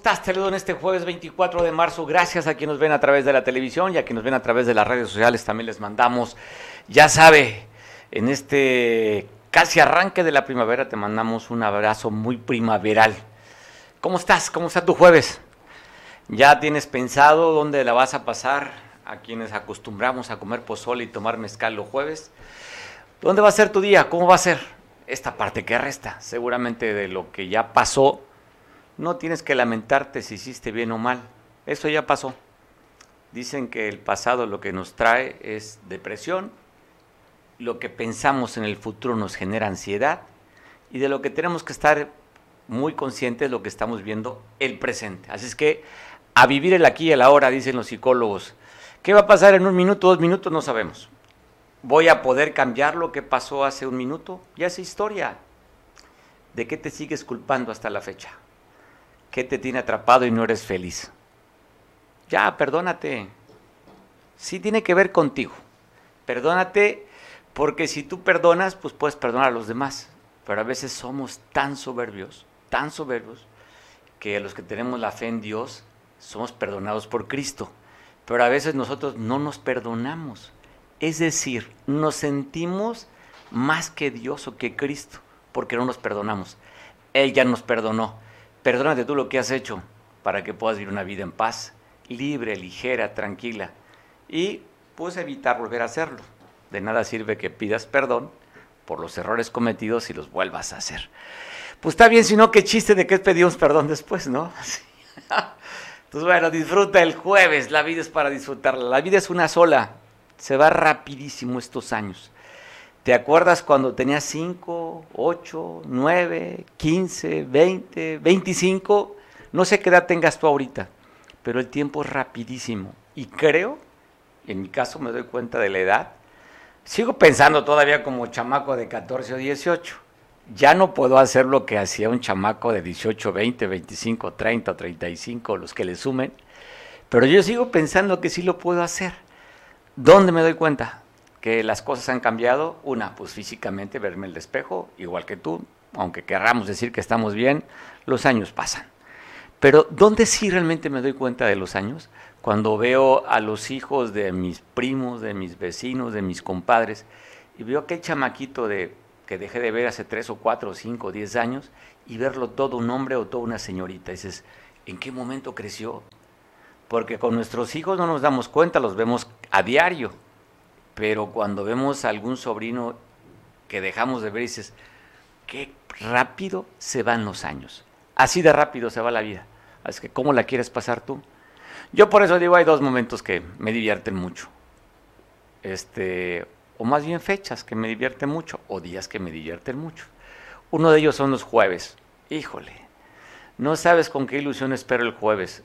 estás? Te en este jueves 24 de marzo. Gracias a quienes nos ven a través de la televisión y a quienes nos ven a través de las redes sociales. También les mandamos, ya sabe, en este casi arranque de la primavera te mandamos un abrazo muy primaveral. ¿Cómo estás? ¿Cómo está tu jueves? ¿Ya tienes pensado dónde la vas a pasar a quienes acostumbramos a comer pozole y tomar mezcal los jueves? ¿Dónde va a ser tu día? ¿Cómo va a ser? Esta parte que resta, seguramente de lo que ya pasó no tienes que lamentarte si hiciste bien o mal. Eso ya pasó. Dicen que el pasado lo que nos trae es depresión, lo que pensamos en el futuro nos genera ansiedad y de lo que tenemos que estar muy conscientes es lo que estamos viendo el presente. Así es que a vivir el aquí y el ahora, dicen los psicólogos. ¿Qué va a pasar en un minuto, dos minutos? No sabemos. ¿Voy a poder cambiar lo que pasó hace un minuto? Ya es historia. ¿De qué te sigues culpando hasta la fecha? ¿Qué te tiene atrapado y no eres feliz? Ya, perdónate. Sí tiene que ver contigo. Perdónate porque si tú perdonas, pues puedes perdonar a los demás. Pero a veces somos tan soberbios, tan soberbios, que los que tenemos la fe en Dios somos perdonados por Cristo. Pero a veces nosotros no nos perdonamos. Es decir, nos sentimos más que Dios o que Cristo, porque no nos perdonamos. Él ya nos perdonó Perdónate tú lo que has hecho para que puedas vivir una vida en paz, libre, ligera, tranquila. Y pues evitar volver a hacerlo. De nada sirve que pidas perdón por los errores cometidos y los vuelvas a hacer. Pues está bien, si no, qué chiste de que pedimos perdón después, ¿no? Entonces, bueno, disfruta el jueves. La vida es para disfrutarla. La vida es una sola. Se va rapidísimo estos años. ¿Te acuerdas cuando tenías 5, 8, 9, 15, 20, 25? No sé qué edad tengas tú ahorita, pero el tiempo es rapidísimo. Y creo, en mi caso me doy cuenta de la edad, sigo pensando todavía como chamaco de 14 o 18. Ya no puedo hacer lo que hacía un chamaco de 18, 20, 25, 30 o 35, los que le sumen, pero yo sigo pensando que sí lo puedo hacer. ¿Dónde me doy cuenta? Que las cosas han cambiado. Una, pues físicamente, verme el espejo, igual que tú, aunque querramos decir que estamos bien, los años pasan. Pero ¿dónde sí realmente me doy cuenta de los años? Cuando veo a los hijos de mis primos, de mis vecinos, de mis compadres, y veo aquel chamaquito de, que dejé de ver hace tres o cuatro o cinco o diez años, y verlo todo un hombre o toda una señorita. Y dices, ¿en qué momento creció? Porque con nuestros hijos no nos damos cuenta, los vemos a diario pero cuando vemos a algún sobrino que dejamos de ver, dices, qué rápido se van los años. Así de rápido se va la vida. Así que, ¿cómo la quieres pasar tú? Yo por eso digo, hay dos momentos que me divierten mucho. Este, o más bien fechas que me divierten mucho, o días que me divierten mucho. Uno de ellos son los jueves. Híjole, no sabes con qué ilusión espero el jueves.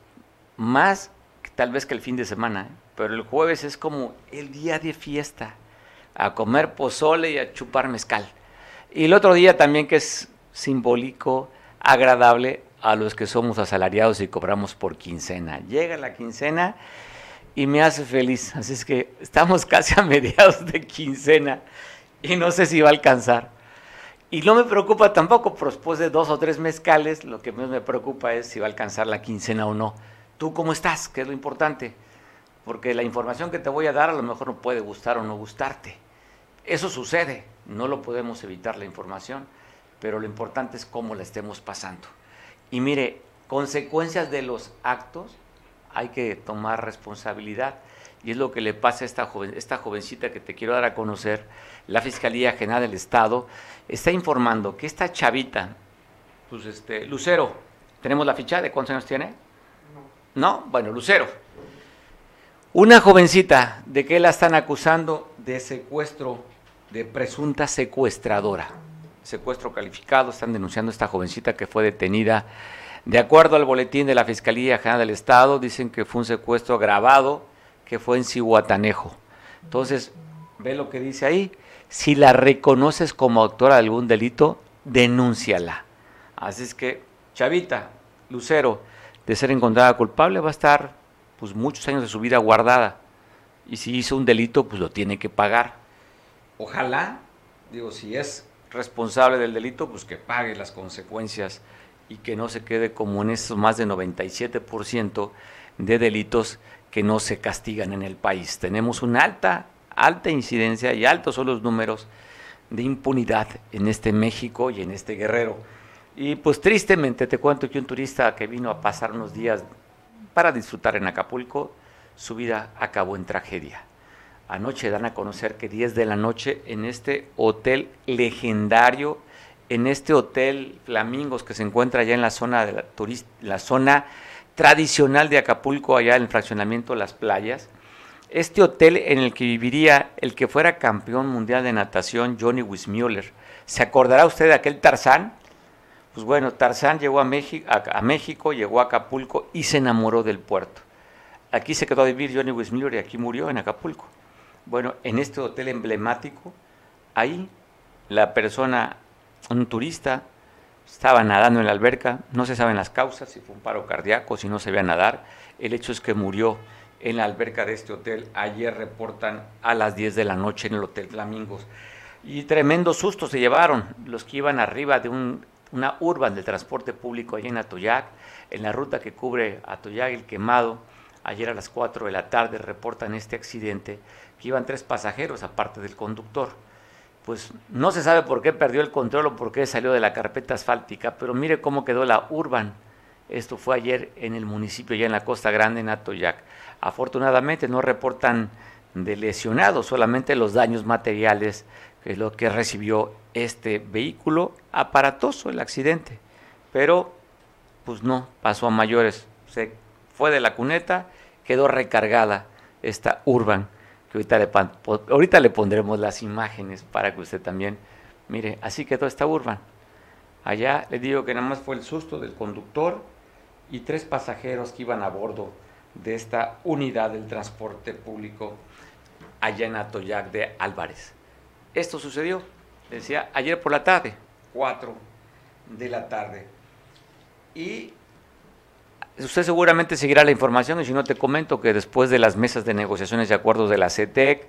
Más tal vez que el fin de semana. ¿eh? pero el jueves es como el día de fiesta, a comer pozole y a chupar mezcal. Y el otro día también que es simbólico, agradable a los que somos asalariados y cobramos por quincena. Llega la quincena y me hace feliz. Así es que estamos casi a mediados de quincena y no sé si va a alcanzar. Y no me preocupa tampoco, pero después de dos o tres mezcales, lo que más me preocupa es si va a alcanzar la quincena o no. ¿Tú cómo estás? ¿Qué es lo importante? porque la información que te voy a dar a lo mejor no puede gustar o no gustarte. Eso sucede, no lo podemos evitar la información, pero lo importante es cómo la estemos pasando. Y mire, consecuencias de los actos, hay que tomar responsabilidad. Y es lo que le pasa a esta, joven, esta jovencita que te quiero dar a conocer. La Fiscalía General del Estado está informando que esta chavita, pues este, Lucero, ¿tenemos la ficha de cuántos años tiene? No. ¿No? Bueno, Lucero una jovencita, ¿de qué la están acusando? De secuestro, de presunta secuestradora. Secuestro calificado, están denunciando a esta jovencita que fue detenida. De acuerdo al boletín de la Fiscalía General del Estado, dicen que fue un secuestro grabado que fue en Cihuatanejo. Entonces, ve lo que dice ahí. Si la reconoces como autora de algún delito, denúnciala. Así es que, Chavita, Lucero, de ser encontrada culpable, va a estar pues muchos años de su vida guardada. Y si hizo un delito, pues lo tiene que pagar. Ojalá, digo, si es responsable del delito, pues que pague las consecuencias y que no se quede como en esos más de 97% de delitos que no se castigan en el país. Tenemos una alta, alta incidencia y altos son los números de impunidad en este México y en este Guerrero. Y pues tristemente te cuento que un turista que vino a pasar unos días para disfrutar en Acapulco, su vida acabó en tragedia. Anoche dan a conocer que 10 de la noche en este hotel legendario, en este hotel Flamingos que se encuentra allá en la zona de la, la zona tradicional de Acapulco, allá en el fraccionamiento Las Playas, este hotel en el que viviría el que fuera campeón mundial de natación, Johnny Wismuller. ¿Se acordará usted de aquel Tarzán? Pues bueno, Tarzán llegó a México, llegó a Acapulco y se enamoró del puerto. Aquí se quedó a vivir Johnny Wismuller y aquí murió en Acapulco. Bueno, en este hotel emblemático, ahí la persona, un turista, estaba nadando en la alberca, no se saben las causas, si fue un paro cardíaco, si no se veía nadar. El hecho es que murió en la alberca de este hotel. Ayer reportan a las 10 de la noche en el Hotel Flamingos. Y tremendo susto se llevaron los que iban arriba de un una urban de transporte público allá en Atoyac, en la ruta que cubre Atoyac el Quemado. Ayer a las 4 de la tarde reportan este accidente, que iban tres pasajeros aparte del conductor. Pues no se sabe por qué perdió el control o por qué salió de la carpeta asfáltica, pero mire cómo quedó la urban. Esto fue ayer en el municipio, ya en la Costa Grande, en Atoyac. Afortunadamente no reportan de lesionados, solamente los daños materiales, es lo que recibió este vehículo aparatoso el accidente, pero pues no, pasó a mayores, se fue de la cuneta, quedó recargada esta Urban, que ahorita le, ahorita le pondremos las imágenes para que usted también mire, así quedó esta Urban. Allá le digo que nada más fue el susto del conductor y tres pasajeros que iban a bordo de esta unidad del transporte público allá en Atoyac de Álvarez. Esto sucedió decía, ayer por la tarde, 4 de la tarde. Y usted seguramente seguirá la información y si no te comento que después de las mesas de negociaciones y acuerdos de la CETEC,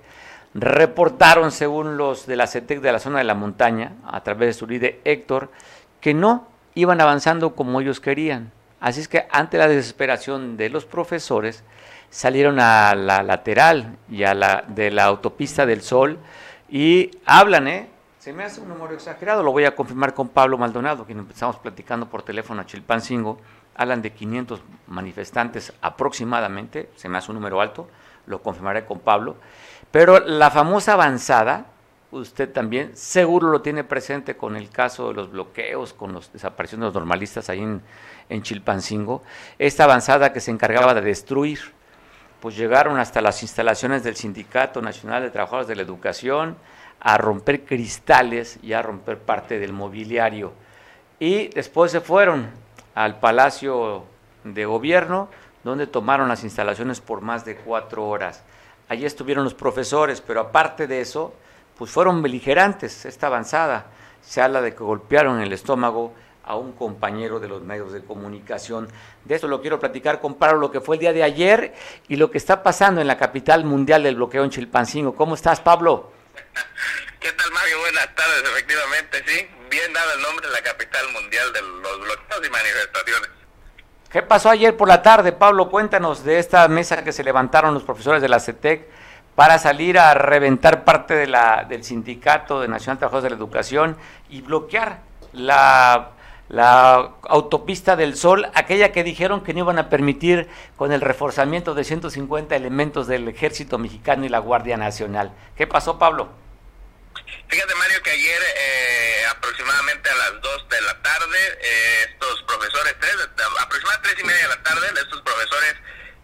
reportaron según los de la CETEC de la zona de la montaña, a través de su líder Héctor, que no iban avanzando como ellos querían. Así es que ante la desesperación de los profesores, salieron a la lateral y a la de la autopista del Sol y hablan, ¿eh? Se me hace un número exagerado, lo voy a confirmar con Pablo Maldonado, quien empezamos platicando por teléfono a Chilpancingo. Hablan de 500 manifestantes aproximadamente, se me hace un número alto, lo confirmaré con Pablo. Pero la famosa avanzada, usted también seguro lo tiene presente con el caso de los bloqueos, con las desapariciones de los normalistas ahí en, en Chilpancingo. Esta avanzada que se encargaba de destruir, pues llegaron hasta las instalaciones del Sindicato Nacional de Trabajadores de la Educación, a romper cristales y a romper parte del mobiliario. Y después se fueron al Palacio de Gobierno, donde tomaron las instalaciones por más de cuatro horas. Allí estuvieron los profesores, pero aparte de eso, pues fueron beligerantes esta avanzada. Se habla de que golpearon el estómago a un compañero de los medios de comunicación. De eso lo quiero platicar con Pablo, lo que fue el día de ayer y lo que está pasando en la capital mundial del bloqueo en Chilpancingo. ¿Cómo estás, Pablo? ¿Qué tal, Mario? Buenas tardes, efectivamente, sí. Bien dado el nombre de la capital mundial de los bloqueos y manifestaciones. ¿Qué pasó ayer por la tarde, Pablo? Cuéntanos de esta mesa que se levantaron los profesores de la CETEC para salir a reventar parte de la, del Sindicato de Nacional de Trabajadores de la Educación y bloquear la, la autopista del Sol, aquella que dijeron que no iban a permitir con el reforzamiento de 150 elementos del Ejército Mexicano y la Guardia Nacional. ¿Qué pasó, Pablo? Fíjate, Mario, que ayer eh, aproximadamente a las 2 de la tarde, eh, estos profesores, tres, aproximadamente 3 y media de la tarde, estos profesores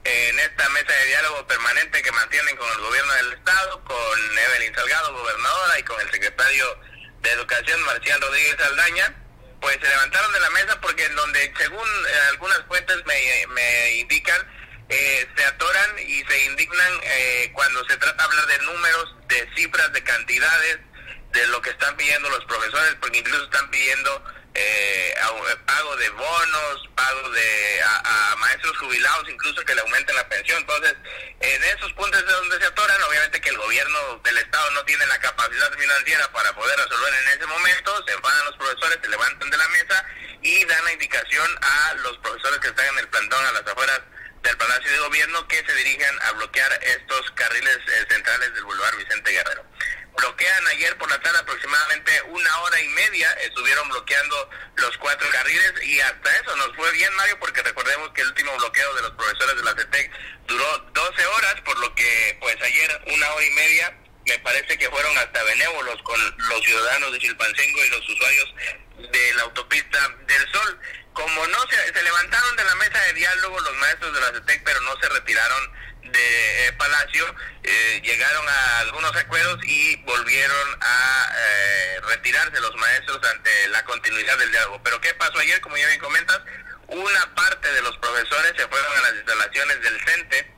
en esta mesa de diálogo permanente que mantienen con el gobierno del Estado, con Evelyn Salgado, gobernadora, y con el secretario de Educación, Marcial Rodríguez Aldaña, pues se levantaron de la mesa porque en donde, según eh, algunas fuentes me, me indican, eh, se atoran y se indignan eh, cuando se trata de hablar de números, de cifras, de cantidades, de lo que están pidiendo los profesores, porque incluso están pidiendo eh, pago de bonos, pago de a, maestros jubilados, incluso que le aumenten la pensión. Entonces, en esos puntos de donde se atoran, obviamente que el gobierno gobierno del Estado no tiene la capacidad financiera para poder resolver en ese momento, se enfadan los profesores, se levantan de la mesa y dan la indicación a los profesores que están en el plantón a las afueras del Palacio de Gobierno que se dirijan a bloquear estos carriles eh, centrales del Boulevard Vicente Guerrero. Bloquean ayer por la tarde aproximadamente una hora y media, estuvieron bloqueando los cuatro carriles y hasta eso nos fue bien, Mario, porque recordemos que el último bloqueo de los profesores de la CETEC duró 12 horas, por lo que pues ayer una hora y media me parece que fueron hasta benévolos con los ciudadanos de Chilpancingo y los usuarios de la autopista del Sol. Como no se, se levantaron de la mesa de diálogo los maestros de la CETEC, pero no se retiraron de eh, Palacio, eh, llegaron a algunos acuerdos y volvieron a eh, retirarse los maestros ante la continuidad del diálogo. Pero ¿qué pasó ayer? Como ya bien comentas, una parte de los profesores se fueron a las instalaciones del CENTE,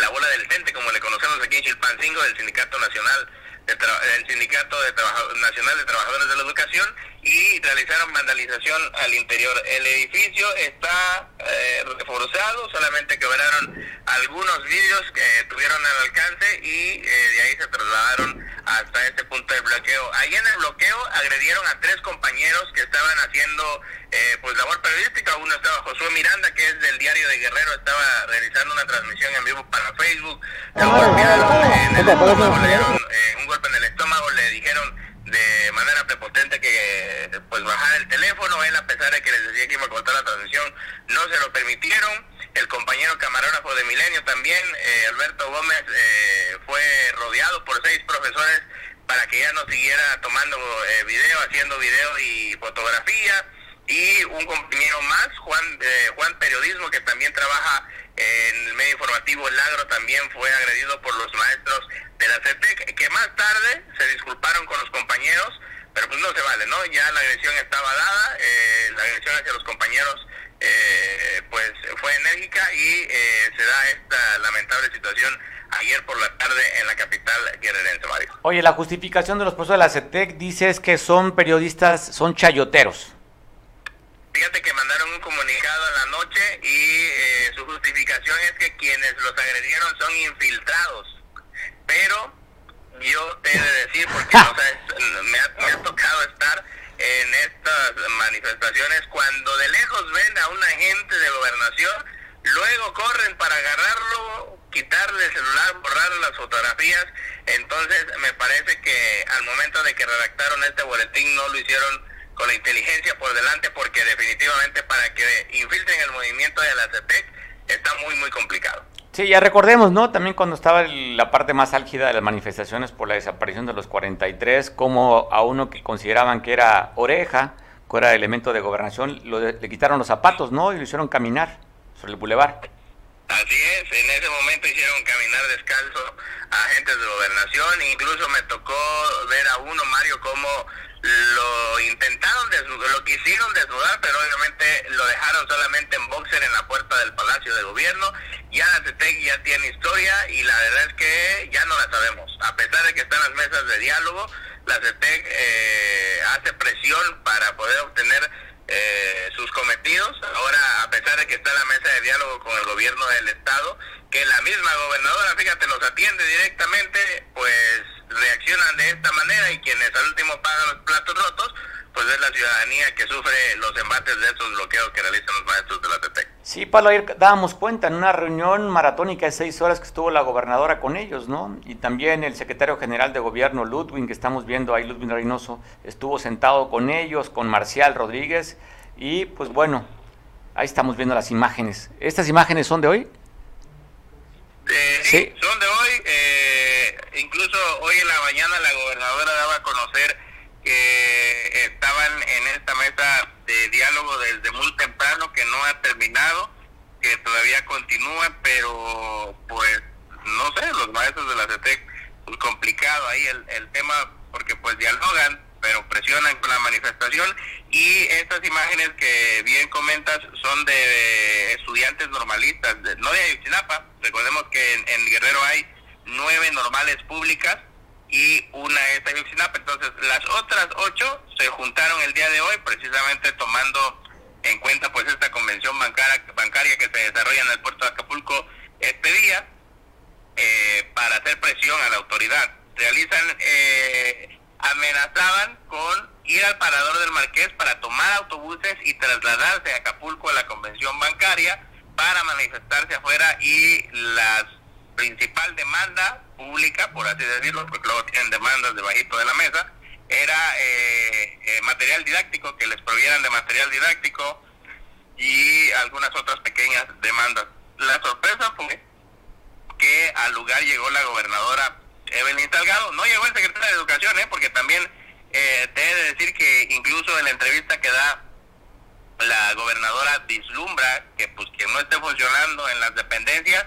la bola del CENTE, como le conocemos aquí en Chilpancingo, del Sindicato Nacional el Sindicato de Nacional de Trabajadores de la Educación y realizaron vandalización al interior. El edificio está eh, reforzado, solamente quebraron algunos vídeos que tuvieron al alcance y eh, de ahí se trasladaron hasta este punto de bloqueo. Ahí en el bloqueo agredieron a tres compañeros que estaban haciendo eh, pues labor periodística. Uno estaba Josué Miranda, que es del diario de Guerrero, estaba realizando una transmisión en vivo para Facebook. Le golpearon en el estómago, le dieron eh, un golpe en el estómago, le dijeron de manera prepotente que pues bajara el teléfono. Él, a pesar de que les decía que iba a cortar la transmisión, no se lo permitieron. El compañero camarógrafo de Milenio también, eh, Alberto Gómez, fue rodeado por seis profesores para que ya no siguiera tomando video, haciendo video y fotografía y un compañero más, Juan, eh, Juan Periodismo, que también trabaja en el medio informativo El Agro, también fue agredido por los maestros de la CETEC, que más tarde se disculparon con los compañeros, pero pues no se vale, ¿no? Ya la agresión estaba dada, eh, la agresión hacia los compañeros eh, pues fue enérgica y se da esta lamentable situación ayer por la tarde en la capital guerrerense, Mario. Oye, la justificación de los profesores de la CETEC dice es que son periodistas, son chayoteros. Fíjate que mandaron un comunicado en la noche y eh, su justificación es que quienes los agredieron son infiltrados. Pero yo te he de decir, porque me, ha, tocado estar en estas manifestaciones, cuando de lejos ven a un agente de gobernación, luego corren para agarrarlo, quitarle el celular, borrar las fotografías. Entonces me parece que al momento de que redactaron este boletín no lo hicieron con la inteligencia por delante porque definitivamente para que infiltren el movimiento de la CETEC está muy muy complicado. Sí, ya recordemos, ¿no? También cuando estaba la parte más álgida de las manifestaciones por la desaparición de los 43, como a uno que consideraban que era oreja, que era elemento de gobernación, le quitaron los zapatos, ¿no? Y lo hicieron caminar sobre el bulevar. Así es, en ese momento hicieron caminar descalzo a agentes de gobernación, incluso me tocó ver a uno, Mario, como lo intentaron desnudar, lo quisieron desnudar, pero obviamente lo dejaron solamente en boxer en la puerta del Palacio de Gobierno. Ya la CETEC ya tiene historia y la verdad es que ya no la sabemos. A pesar de que están las mesas de diálogo, la CETEC eh, hace presión para poder obtener eh, sus cometidos. Ahora, a pesar de que está la mesa de diálogo con el gobierno del Estado, que la misma gobernadora, fíjate, los atiende directamente, pues reaccionan de esta manera y quienes al último pagan los platos rotos, pues es la ciudadanía que sufre los embates de esos bloqueos que realizan los maestros de la TETEC. Sí, Pablo, ayer dábamos cuenta en una reunión maratónica de seis horas que estuvo la gobernadora con ellos, ¿no? Y también el secretario general de gobierno, Ludwig, que estamos viendo ahí, Ludwig Reynoso, estuvo sentado con ellos, con Marcial Rodríguez, y pues bueno, ahí estamos viendo las imágenes. ¿Estas imágenes son de hoy? Eh, sí, son de hoy. Eh, incluso hoy en la mañana la gobernadora daba a conocer que estaban en esta mesa de diálogo desde muy temprano, que no ha terminado, que todavía continúa, pero pues no sé, los maestros de la CETEC, muy complicado ahí el, el tema, porque pues dialogan, pero presionan con la manifestación. Y estas imágenes que bien comentas son de estudiantes normalistas, no de Ayotzinapa, recordemos que en, Guerrero hay nueve normales públicas y una es Ayotzinapa, entonces las otras ocho se juntaron el día de hoy precisamente tomando en cuenta pues esta convención bancaria, bancaria que se desarrolla en el puerto de Acapulco este día eh, para hacer presión a la autoridad. Realizan, eh, amenazaban con ir al parador del Marqués para tomar autobuses y trasladarse a Acapulco a la convención bancaria para manifestarse afuera y la principal demanda pública, por así decirlo, porque luego tienen demandas debajito de la mesa, era eh, eh, material didáctico, que les provieran de material didáctico y algunas otras pequeñas demandas. La sorpresa fue que al lugar llegó la gobernadora Evelyn Salgado, no llegó el secretario de Educación, ¿eh? porque también eh, te he de decir que incluso en la entrevista que da la gobernadora vislumbra que pues quien no esté funcionando en las dependencias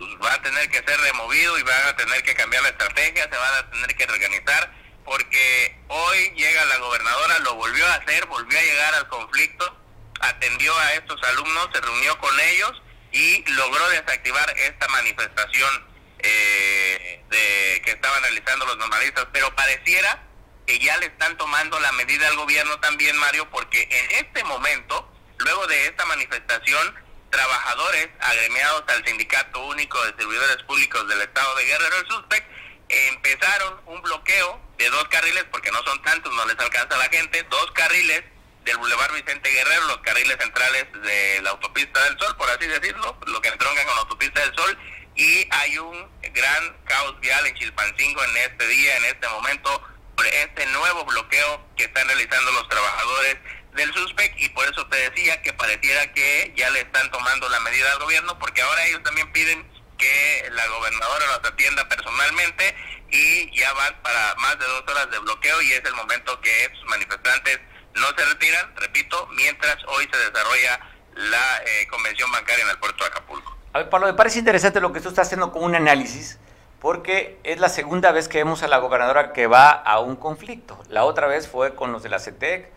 pues va a tener que ser removido y van a tener que cambiar la estrategia, se van a tener que reorganizar, porque hoy llega la gobernadora, lo volvió a hacer, volvió a llegar al conflicto, atendió a estos alumnos, se reunió con ellos y logró desactivar esta manifestación eh, de que estaban realizando los normalistas, pero pareciera que ya le están tomando la medida al gobierno también, Mario, porque en este momento, luego de esta manifestación, trabajadores agremiados al Sindicato Único de Servidores Públicos del Estado de Guerrero, el SUSPEC, empezaron un bloqueo de dos carriles, porque no son tantos, no les alcanza la gente, dos carriles del Boulevard Vicente Guerrero, los carriles centrales de la autopista del Sol, por así decirlo, lo que entroncan con la autopista del Sol, y hay un gran caos vial en Chilpancingo en este día, en este momento, por este nuevo bloqueo que están realizando los trabajadores del SUSPEC y por eso te decía que pareciera que ya le están tomando la medida al gobierno porque ahora ellos también piden que la gobernadora los atienda personalmente y ya van para más de dos horas de bloqueo y es el momento que estos manifestantes no se retiran, repito, mientras hoy se desarrolla la eh, convención bancaria en el puerto de Acapulco. A ver, Pablo, me parece interesante lo que tú estás haciendo con un análisis, porque es la segunda vez que vemos a la gobernadora que va a un conflicto. La otra vez fue con los de la CETEC,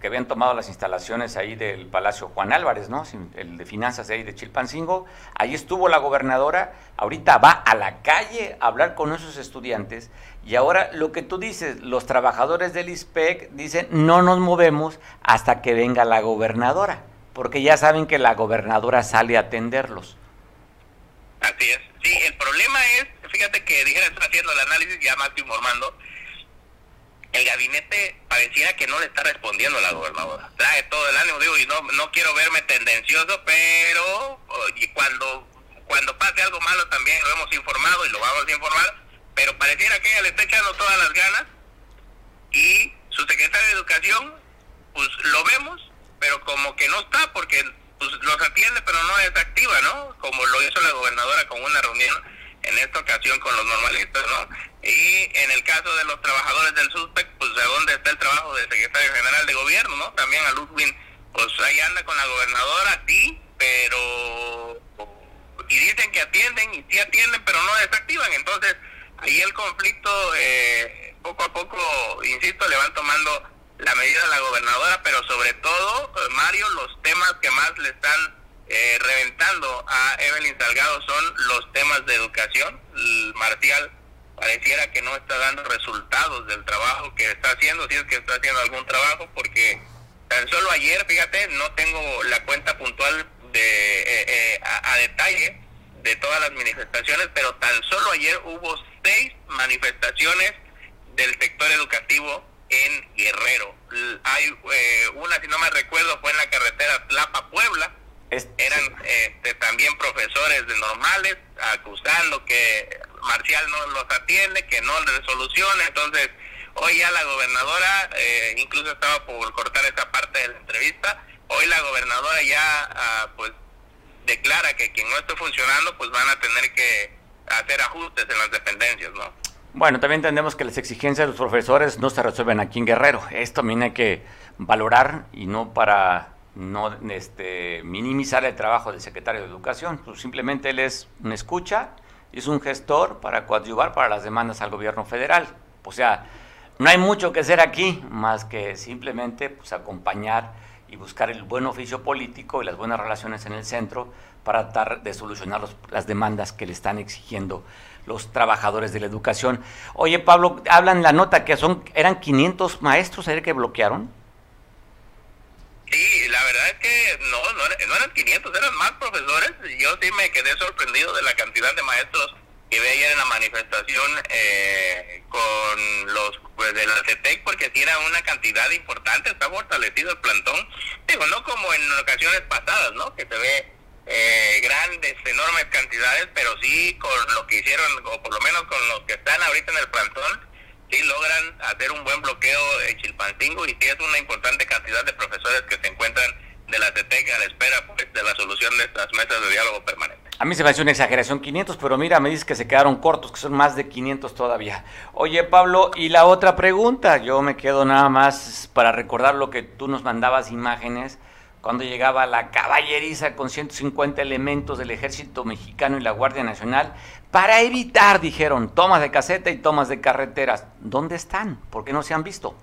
que habían tomado las instalaciones ahí del Palacio Juan Álvarez, ¿no? El de finanzas de ahí de Chilpancingo. Ahí estuvo la gobernadora, ahorita va a la calle a hablar con esos estudiantes y ahora lo que tú dices, los trabajadores del ISPEC dicen no nos movemos hasta que venga la gobernadora, porque ya saben que la gobernadora sale a atenderlos. Así es. Sí, el problema es, fíjate que dijera, estoy haciendo el análisis ya más informando, el gabinete pareciera que no le está respondiendo a la gobernadora. Trae todo el ánimo, digo, y no, no quiero verme tendencioso, pero y cuando, cuando pase algo malo también lo hemos informado y lo vamos a informar, pero pareciera que ella le está echando todas las ganas y su secretario de Educación, pues lo vemos, pero como que no está porque pues, los atiende, pero no es activa, ¿no? Como lo hizo la gobernadora con una reunión en esta ocasión con los normalistas, ¿no? Y en el caso de los trabajadores del SUSPEC, pues de dónde está el trabajo del secretario general de gobierno, ¿no? También a Ludwig, pues ahí anda con la gobernadora, sí, pero... Y dicen que atienden, y sí atienden, pero no desactivan. Entonces, ahí el conflicto, eh, poco a poco, insisto, le van tomando la medida a la gobernadora, pero sobre todo, Mario, los temas que más le están eh, reventando a Evelyn Salgado son los temas de educación. Marcial pareciera que no está dando resultados del trabajo que está haciendo, si es que está haciendo algún trabajo, porque tan solo ayer, fíjate, no tengo la cuenta puntual de eh, eh, a, detalle de todas las manifestaciones, pero tan solo ayer hubo seis manifestaciones del sector educativo en Guerrero. Hay eh, una, si no me recuerdo, fue en la carretera Tlapa-Puebla, eran este, también profesores de normales acusando que Marcial no los atiende, que no les soluciona. Entonces, hoy ya la gobernadora, eh, incluso estaba por cortar esa parte de la entrevista, hoy la gobernadora ya ah, pues declara que quien no esté funcionando, pues van a tener que hacer ajustes en las dependencias, ¿no? Bueno, también entendemos que las exigencias de los profesores no se resuelven aquí en Guerrero. Esto también hay que valorar y no para no este, minimizar el trabajo del secretario de Educación, pues simplemente él es una escucha, es un gestor para coadyuvar para las demandas al gobierno federal. O sea, no hay mucho que hacer aquí más que simplemente pues, acompañar y buscar el buen oficio político y las buenas relaciones en el centro para tratar de solucionar las demandas que le están exigiendo los trabajadores de la educación. Oye, Pablo, hablan la nota que son eran 500 maestros ayer que bloquearon. Sí, la verdad es que no, no, eran 500, eran más profesores. Yo sí me quedé sorprendido de la cantidad de maestros que vi ayer en la manifestación eh, con los pues, de la CETEC, porque tiene una cantidad importante, está fortalecido el plantón. Digo, no como en ocasiones pasadas, ¿no? Que se ve eh, grandes, enormes cantidades, pero sí con lo que hicieron, o por lo menos con los que están ahorita en el plantón, sí logran hacer un buen bloqueo en Chilpancingo y sí es una importante cantidad de profesores que se encuentran de la CETEC a la espera pues, de la solución de estas mesas de diálogo permanente. A mí se me hace una exageración 500, pero mira, me dices que se quedaron cortos, que son más de 500 todavía. Oye, Pablo, y la otra pregunta, yo me quedo nada más para recordar lo que tú nos mandabas imágenes cuando llegaba la caballeriza con 150 elementos del ejército mexicano y la Guardia Nacional para evitar, dijeron, tomas de caseta y tomas de carreteras. ¿Dónde están? ¿Por qué no se han visto?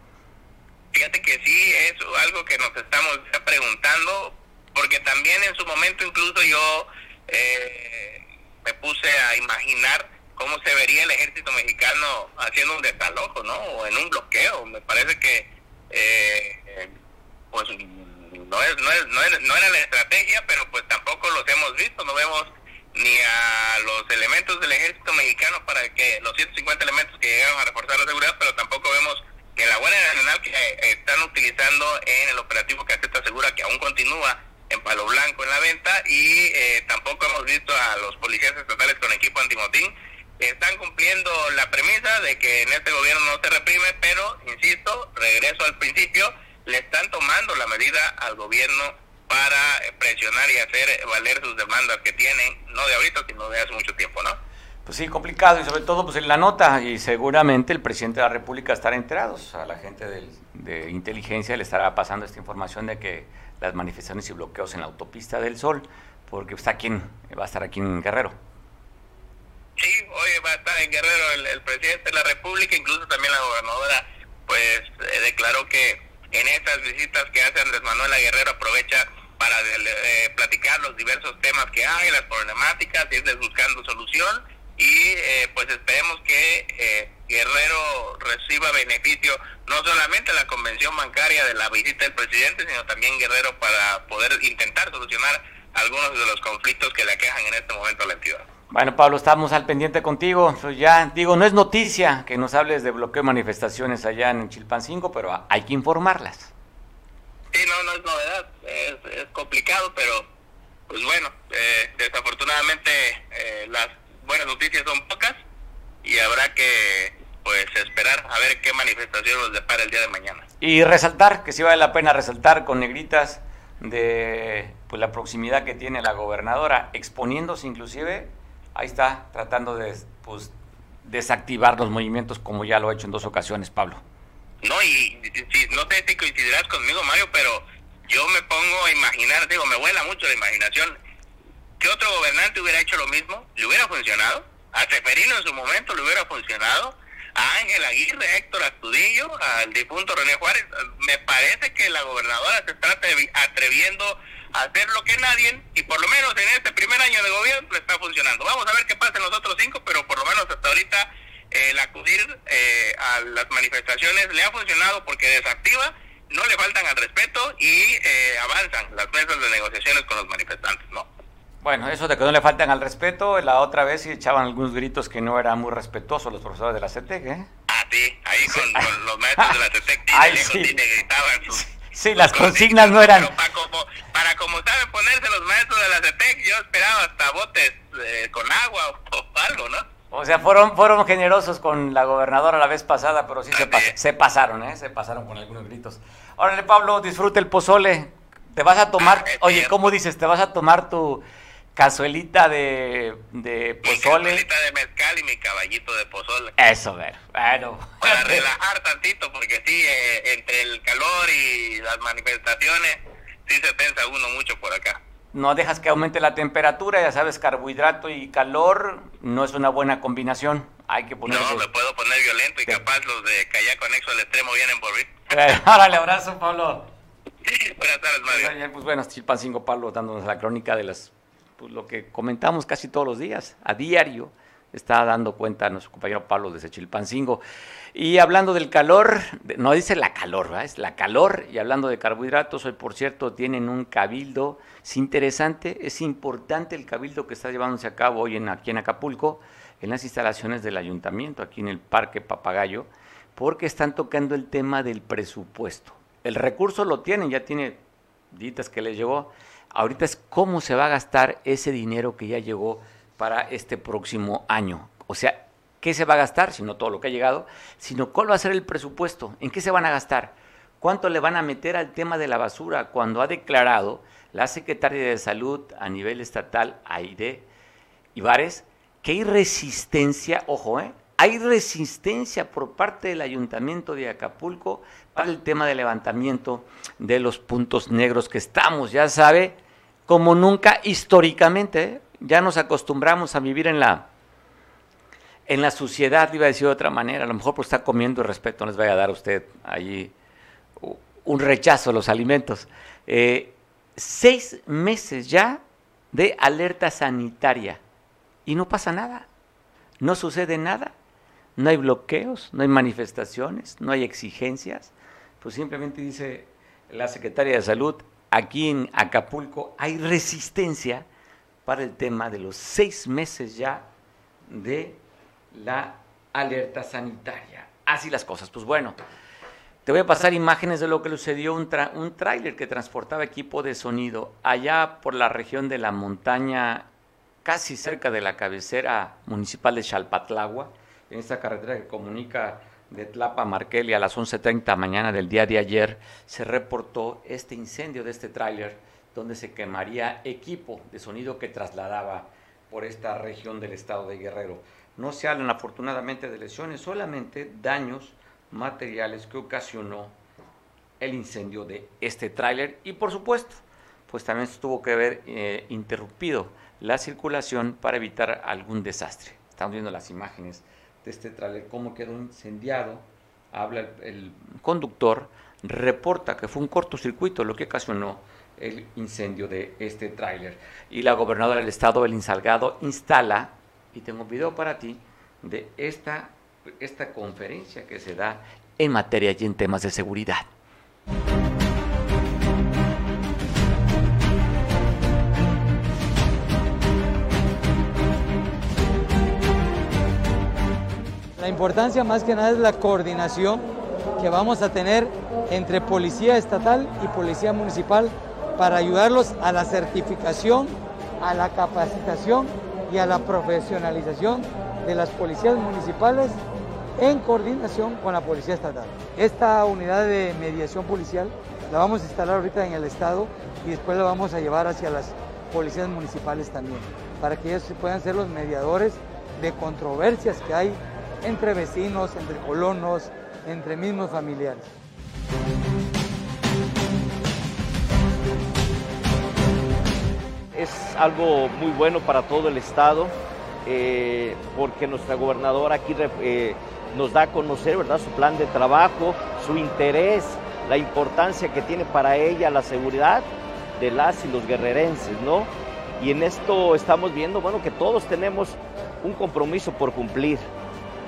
Fíjate que sí, es algo que nos estamos preguntando, porque también en su momento incluso yo eh, me puse a imaginar cómo se vería el ejército mexicano haciendo un desalojo, ¿no? O en un bloqueo. Me parece que, eh, pues, no, es, no, es, no, era la estrategia, pero pues tampoco los hemos visto, no vemos ni a los elementos del ejército mexicano para que los 150 elementos que llegaron a reforzar la seguridad, pero tampoco vemos que la Guardia Nacional que eh, están utilizando en el operativo Caseta Segura, que aún continúa en Palo Blanco en la venta, y eh, tampoco hemos visto a los policías estatales con equipo antimotín. Están cumpliendo la premisa de que en este gobierno no se reprime, pero, insisto, regreso al principio, le están tomando la medida al gobierno para presionar y hacer valer sus demandas que tienen, no de ahorita, sino de hace mucho tiempo, ¿no? Pues sí, complicado y sobre todo pues en la nota y seguramente el presidente de la República estará enterado, a la gente de inteligencia le estará pasando esta información de que las manifestaciones y bloqueos en la autopista del Sol, porque está aquí va a estar aquí en Guerrero. Sí, hoy va a estar en Guerrero el, presidente de la República, incluso también la gobernadora, pues eh, declaró que en estas visitas que hace Andrés Manuel a Guerrero aprovecha para eh, platicar los diversos temas que hay, las problemáticas, irles buscando solución y eh, pues esperemos que eh, Guerrero reciba beneficio no solamente la convención bancaria de la visita del presidente, sino también Guerrero para poder intentar solucionar algunos de los conflictos que le aquejan en este momento a la entidad. Bueno, Pablo, estamos al pendiente contigo. Pues ya digo, no es noticia que nos hables de bloqueo de manifestaciones allá en Chilpancingo, pero hay que informarlas. Sí, no, no es novedad, es, complicado, pero pues bueno, eh, desafortunadamente las buenas noticias son pocas y habrá que pues esperar a ver qué manifestación nos depara el día de mañana. Y resaltar, que sí vale la pena resaltar con negritas de pues la proximidad que tiene la gobernadora, exponiéndose inclusive, ahí está, tratando de pues, desactivar los movimientos como ya lo ha hecho en dos ocasiones, Pablo. No, y, no sé si coincidirás conmigo, Mario, pero yo me pongo a imaginar, digo, me vuela mucho la imaginación ¿Qué otro gobernante hubiera hecho lo mismo? ¿Le hubiera funcionado? A Seferino en su momento le hubiera funcionado. Ángel Aguirre, Héctor Astudillo, al difunto René Juárez. Me parece que la gobernadora se está atreviendo a hacer lo que nadie, y por lo menos en este primer año de gobierno está funcionando. Vamos a ver qué pasa en los otros cinco, pero por lo menos hasta ahorita el acudir eh, a las manifestaciones le ha funcionado porque desactiva, no le faltan al respeto y eh, avanzan las mesas de negociaciones con los manifestantes, ¿no? Bueno, eso de que no le faltan al respeto, la otra vez sí echaban algunos gritos que no eran muy respetuosos los profesores de la CETEC, ¿eh? Ah, sí, ahí con, los maestros de la CETEC, Ay, sí. gritaban Sí, las consignas no eran... Para como, para como saben ponerse los maestros de la CETEC, yo esperaba hasta botes eh, con agua o, algo, ¿no? O sea, fueron, fueron generosos con la gobernadora la vez pasada, pero sí se, se, pasaron, ¿eh? Se pasaron con algunos gritos. Órale, Pablo, disfrute el pozole. Te vas a tomar, ah, oye, ¿cómo dices? Te vas a tomar tu cazuelita de, de pozole. Mi cazuelita de mezcal y mi caballito de pozole. Eso, ver. Bueno. Para relajar tantito, porque sí, eh, entre el calor y las manifestaciones, sí se tensa uno mucho por acá. No dejas que aumente la temperatura, ya sabes, carbohidrato y calor no es una buena combinación. Hay que poner. No, me puedo poner violento y capaz los de kayak conexo al extremo vienen por mí. Órale, abrazo, Pablo. Buenas tardes, Mario. Pues bueno, Chilpancingo Pablo dándonos la crónica de las pues, lo que comentamos casi todos los días, a diario, está dando cuenta nuestro compañero Pablo de Sechilpancingo. Y hablando del calor, no dice la calor, es la calor, y hablando de carbohidratos, hoy por cierto tienen un cabildo, es interesante, es importante el cabildo que está llevándose a cabo hoy en, aquí en Acapulco, en las instalaciones del ayuntamiento, aquí en el Parque Papagayo, porque están tocando el tema del presupuesto. El recurso lo tienen, ya tiene ditas que les llegó. Ahorita es cómo se va a gastar ese dinero que ya llegó para este próximo año. O sea, ¿qué se va a gastar? Si no todo lo que ha llegado, sino cuál va a ser el presupuesto, en qué se van a gastar, cuánto le van a meter al tema de la basura cuando ha declarado la secretaria de Salud a nivel estatal, Aide Ibares, que hay resistencia, ojo, ¿eh? hay resistencia por parte del ayuntamiento de Acapulco para el tema del levantamiento de los puntos negros que estamos, ya sabe, como nunca históricamente, ¿eh? ya nos acostumbramos a vivir en la en la suciedad, iba a decir de otra manera, a lo mejor por estar comiendo y respeto no les vaya a dar a usted allí un rechazo a los alimentos. Eh, seis meses ya de alerta sanitaria y no pasa nada, no sucede nada, no hay bloqueos, no hay manifestaciones, no hay exigencias, pues simplemente dice la Secretaria de Salud, aquí en Acapulco hay resistencia para el tema de los seis meses ya de la alerta sanitaria. Así las cosas, pues bueno. Te voy a pasar imágenes de lo que sucedió un, un tráiler que transportaba equipo de sonido allá por la región de la montaña, casi cerca de la cabecera municipal de Chalpatlagua, en esta carretera que comunica de Tlapa Marqueli a las 11.30 mañana del día de ayer, se reportó este incendio de este tráiler donde se quemaría equipo de sonido que trasladaba por esta región del estado de Guerrero. No se hablan afortunadamente de lesiones, solamente daños materiales que ocasionó el incendio de este tráiler y por supuesto, pues también tuvo que haber eh, interrumpido la circulación para evitar algún desastre. Estamos viendo las imágenes este tráiler, cómo quedó incendiado. Habla el, el, conductor, reporta que fue un cortocircuito lo que ocasionó el incendio de este tráiler. Y la gobernadora del estado, Belín Salgado, instala, y tengo un video para ti, de esta esta conferencia que se da en materia y en temas de seguridad. La importancia más que nada es la coordinación que vamos a tener entre policía estatal y policía municipal para ayudarlos a la certificación, a la capacitación y a la profesionalización de las policías municipales en coordinación con la Policía Estatal. Esta unidad de mediación policial la vamos a instalar ahorita en el Estado y después la vamos a llevar hacia las policías municipales también, para que ellos puedan ser los mediadores de controversias que hay entre vecinos, entre colonos, entre mismos familiares. Es algo muy bueno para todo el Estado, eh, porque nuestra gobernadora aquí eh, nos da a conocer ¿verdad? su plan de trabajo, su interés, la importancia que tiene para ella la seguridad de las y los guerrerenses, ¿no? Y en esto estamos viendo, bueno, que todos tenemos un compromiso por cumplir,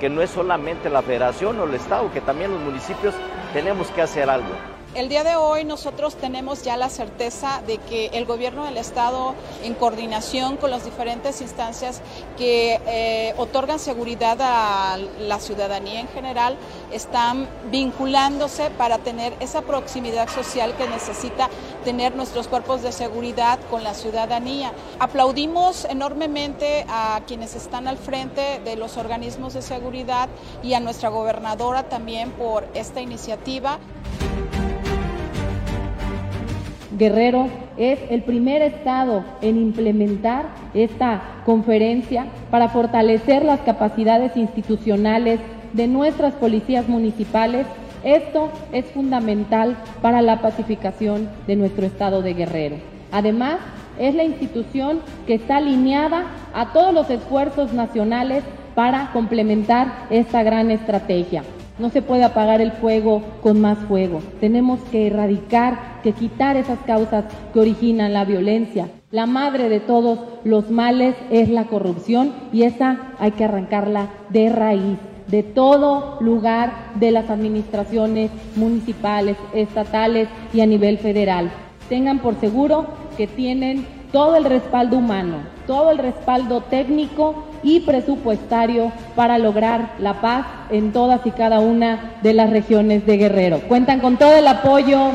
que no es solamente la federación o el Estado, que también los municipios tenemos que hacer algo. El día de hoy nosotros tenemos ya la certeza de que el gobierno del estado, en coordinación con las diferentes instancias que eh, otorgan seguridad a la ciudadanía en general, están vinculándose para tener esa proximidad social que necesita tener nuestros cuerpos de seguridad con la ciudadanía. Aplaudimos enormemente a quienes están al frente de los organismos de seguridad y a nuestra gobernadora también por esta iniciativa. Guerrero es el primer estado en implementar esta conferencia para fortalecer las capacidades institucionales de nuestras policías municipales. Esto es fundamental para la pacificación de nuestro estado de Guerrero. Además, es la institución que está alineada a todos los esfuerzos nacionales para complementar esta gran estrategia. No se puede apagar el fuego con más fuego. Tenemos que erradicar, que quitar esas causas que originan la violencia. La madre de todos los males es la corrupción y esa hay que arrancarla de raíz de todo lugar de las administraciones municipales, estatales y a nivel federal. Tengan por seguro que tienen todo el respaldo humano, todo el respaldo técnico y presupuestario para lograr la paz en todas y cada una de las regiones de Guerrero. Cuentan con todo el apoyo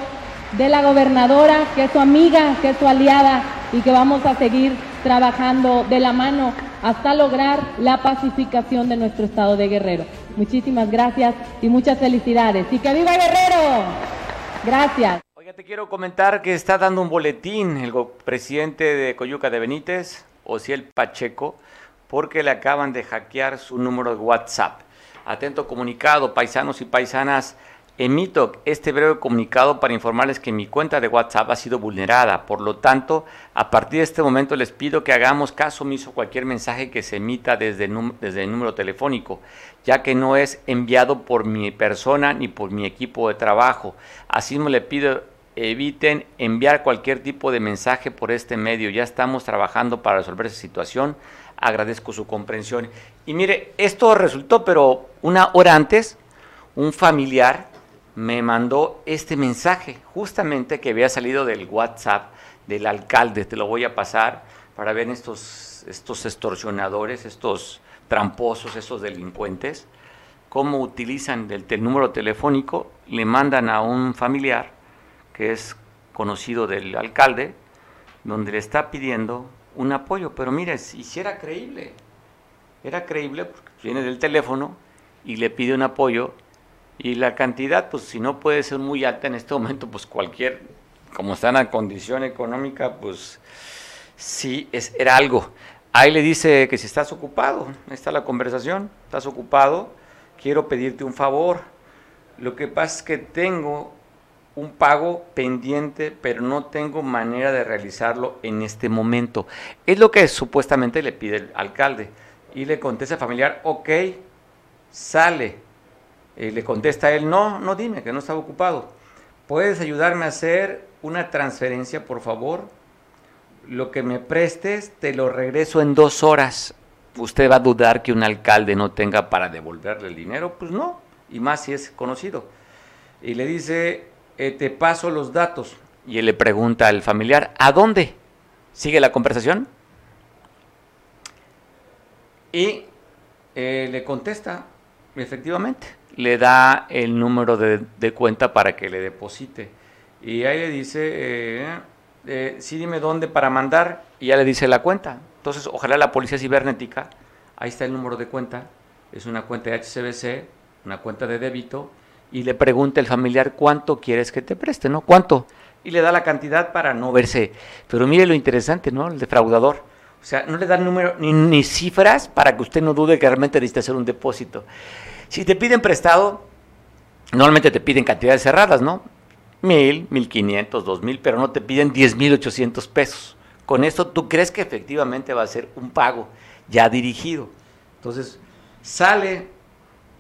de la gobernadora, que es su amiga, que es su aliada y que vamos a seguir trabajando de la mano hasta lograr la pacificación de nuestro estado de Guerrero. Muchísimas gracias y muchas felicidades. ¡Y que viva Guerrero! Gracias. Oiga, te quiero comentar que está dando un boletín el presidente de Coyuca de Benítez, Ociel Pacheco, porque le acaban de hackear su número de WhatsApp. Atento comunicado, paisanos y paisanas. Emito este breve comunicado para informarles que mi cuenta de WhatsApp ha sido vulnerada. Por lo tanto, a partir de este momento les pido que hagamos caso omiso cualquier mensaje que se emita desde, desde el número telefónico, ya que no es enviado por mi persona ni por mi equipo de trabajo. Me le pido eviten enviar cualquier tipo de mensaje por este medio. Ya estamos trabajando para resolver esa situación. Agradezco su comprensión. Y mire, esto resultó, pero una hora antes, un familiar me mandó este mensaje, justamente que había salido del WhatsApp del alcalde. Te lo voy a pasar para ver estos, estos extorsionadores, estos tramposos, estos delincuentes, cómo utilizan el, el número telefónico, le mandan a un familiar que es conocido del alcalde, donde le está pidiendo un apoyo. Pero mire, si, era creíble, era creíble porque viene del teléfono y le pide un apoyo y la cantidad, pues si no puede ser muy alta en este momento, pues cualquier, como está en la condición económica, pues sí, es, era algo. Ahí le dice que si estás ocupado, está la conversación, estás ocupado, quiero pedirte un favor. Lo que pasa es que tengo un pago pendiente, pero no tengo manera de realizarlo en este momento. Es lo que supuestamente le pide el alcalde. Y le contesta familiar, ok, sale y le contesta él, no, no dime, que no estaba ocupado. ¿Puedes ayudarme a hacer una transferencia, por favor? Lo que me prestes, te lo regreso en dos horas. ¿Usted va a dudar que un alcalde no tenga para devolverle el dinero? Pues no, y más si es conocido. Y le dice, eh, te paso los datos. Y él le pregunta al familiar, ¿a dónde? ¿Sigue la conversación? Y eh, le contesta, efectivamente, le da el número de, cuenta para que le deposite. Y ahí le dice, eh, eh, sí dime dónde para mandar, y ya le dice la cuenta. Entonces, ojalá la policía cibernética, ahí está el número de cuenta, es una cuenta de HCBC, una cuenta de débito, y le pregunta el familiar cuánto quieres que te preste, ¿no? ¿Cuánto? Y le da la cantidad para no verse. Pero mire lo interesante, ¿no? El defraudador. O sea, no le da número ni, ni cifras para que usted no dude que realmente necesita hacer un depósito. Si te piden prestado, normalmente te piden cantidades cerradas, ¿no? Mil, mil quinientos, dos mil, pero no te piden diez mil ochocientos pesos. Con esto tú crees que efectivamente va a ser un pago ya dirigido. Entonces, sale,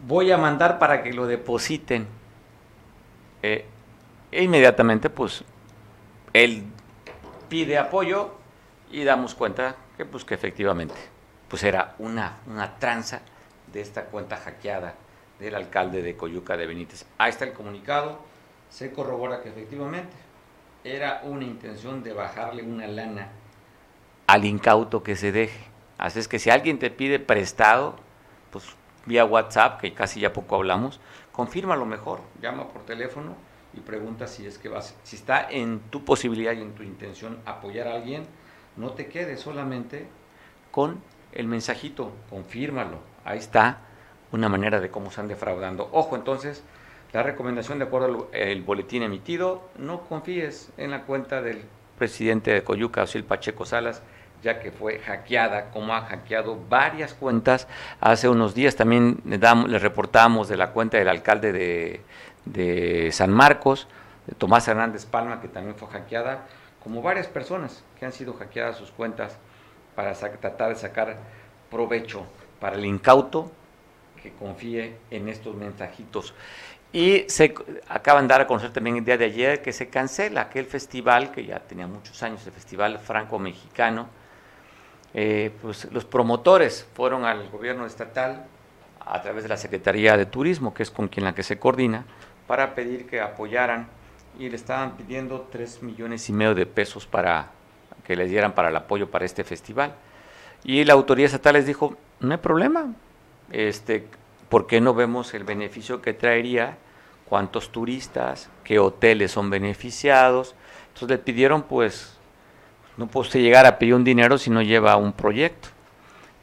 voy a mandar para que lo depositen. Eh, e inmediatamente, pues, él pide apoyo y damos cuenta que, pues, que efectivamente, pues era una, una tranza de esta cuenta hackeada del alcalde de Coyuca de Benítez. Ahí está el comunicado, se corrobora que efectivamente era una intención de bajarle una lana al incauto que se deje. Así es que si alguien te pide prestado, pues vía WhatsApp, que casi ya poco hablamos, confirma lo mejor, llama por teléfono y pregunta si es que vas, si está en tu posibilidad y en tu intención apoyar a alguien, no te quedes solamente con el mensajito, confírmalo, Ahí está una manera de cómo están defraudando. Ojo, entonces, la recomendación de acuerdo al boletín emitido, no confíes en la cuenta del presidente de Coyuca, Osil Pacheco Salas, ya que fue hackeada, como ha hackeado varias cuentas. Hace unos días también le, damos, reportamos de la cuenta del alcalde de, de San Marcos, de Tomás Hernández Palma, que también fue hackeada, como varias personas que han sido hackeadas sus cuentas para tratar de sacar provecho para el incauto que confíe en estos mensajitos. Y se acaban de dar a conocer también el día de ayer que se cancela aquel festival, que ya tenía muchos años, el Festival Franco-Mexicano. Eh, pues los promotores fueron al gobierno estatal a través de la Secretaría de Turismo, que es con quien la que se coordina, para pedir que apoyaran y le estaban pidiendo tres millones y medio de pesos para que les dieran para el apoyo para este festival. Y la autoridad estatal les dijo, no hay problema, este, ¿por qué no vemos el beneficio que traería? ¿Cuántos turistas? ¿Qué hoteles son beneficiados? Entonces le pidieron, pues, no puede usted llegar a pedir un dinero si no lleva un proyecto.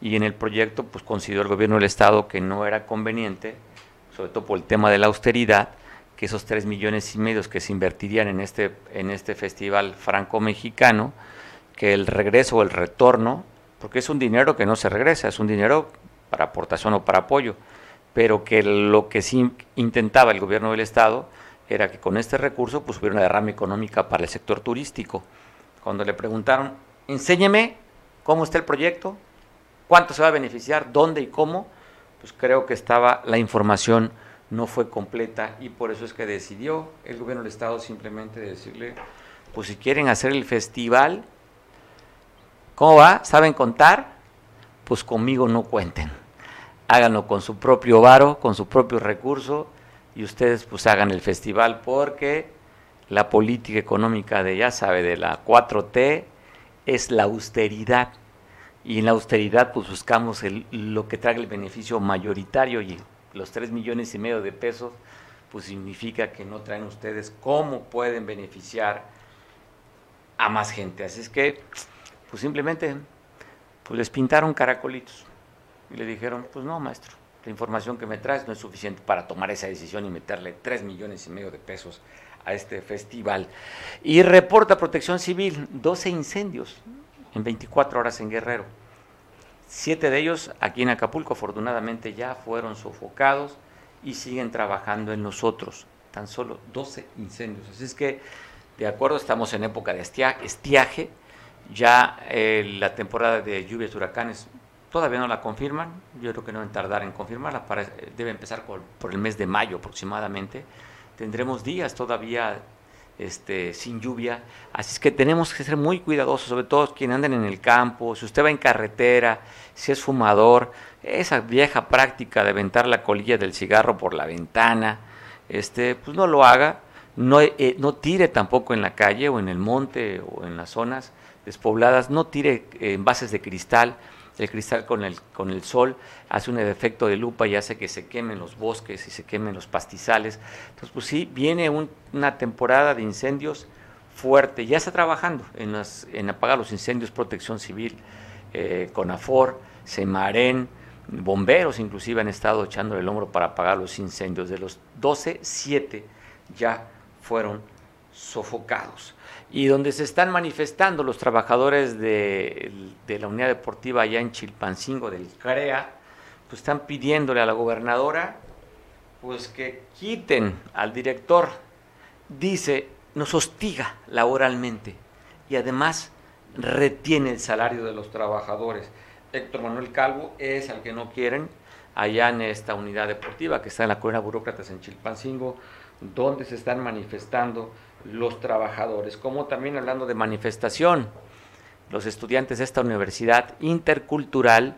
Y en el proyecto, pues, consideró el gobierno del Estado que no era conveniente, sobre todo por el tema de la austeridad, que esos tres millones y medio que se invertirían en este, en este festival franco-mexicano, que el regreso o el retorno, porque es un dinero que no se regresa, es un dinero para aportación o para apoyo, pero que lo que sí intentaba el gobierno del Estado era que con este recurso pues hubiera una derrama económica para el sector turístico. Cuando le preguntaron, enséñeme cómo está el proyecto, cuánto se va a beneficiar, dónde y cómo, pues creo que estaba la información no fue completa y por eso es que decidió el gobierno del estado simplemente decirle, pues si quieren hacer el festival, ¿cómo va? ¿Saben contar? Pues conmigo no cuenten. Háganlo con su propio varo, con su propio recurso y ustedes pues hagan el festival porque la política económica de, ya sabe, de la 4T es la austeridad. Y en la austeridad pues buscamos el, lo que traiga el beneficio mayoritario y los 3 millones y medio de pesos, pues significa que no traen ustedes cómo pueden beneficiar a más gente. Así es que, pues simplemente, pues les pintaron caracolitos y le dijeron, pues no, maestro, la información que me traes no es suficiente para tomar esa decisión y meterle 3 millones y medio de pesos a este festival. Y reporta Protección Civil 12 incendios en 24 horas en Guerrero. Siete de ellos aquí en Acapulco afortunadamente ya fueron sofocados y siguen trabajando en nosotros. Tan solo 12 incendios. Así es que, de acuerdo, estamos en época de estiaje. Ya eh, la temporada de lluvias, huracanes, todavía no la confirman. Yo creo que no deben tardar en confirmarla. Para, debe empezar por, por el mes de mayo aproximadamente. Tendremos días todavía este, sin lluvia. Así es que tenemos que ser muy cuidadosos, sobre todo quienes andan en el campo, si usted va en carretera, si es fumador, esa vieja práctica de aventar la colilla del cigarro por la ventana, este, pues no lo haga, no, eh, no tire tampoco en la calle o en el monte o en las zonas despobladas, no tire envases de cristal, el cristal con el, con el sol hace un efecto de lupa y hace que se quemen los bosques y se quemen los pastizales. Entonces, pues sí, viene una temporada de incendios fuerte. Ya está trabajando en, apagar los incendios Protección Civil, eh, CONAFOR, SEMAREN, bomberos inclusive han estado echando el hombro para apagar los incendios. De los 12, 7 ya fueron sofocados y donde se están manifestando los trabajadores de, la unidad deportiva allá en Chilpancingo del CREA, pues están pidiéndole a la gobernadora pues que quiten al director. Dice, nos hostiga laboralmente y además retiene el salario de los trabajadores. Héctor Manuel Calvo es al que no quieren allá en esta unidad deportiva que está en la Colonia Burócratas en Chilpancingo, donde se están manifestando los trabajadores, como también hablando de manifestación. Los estudiantes de esta universidad intercultural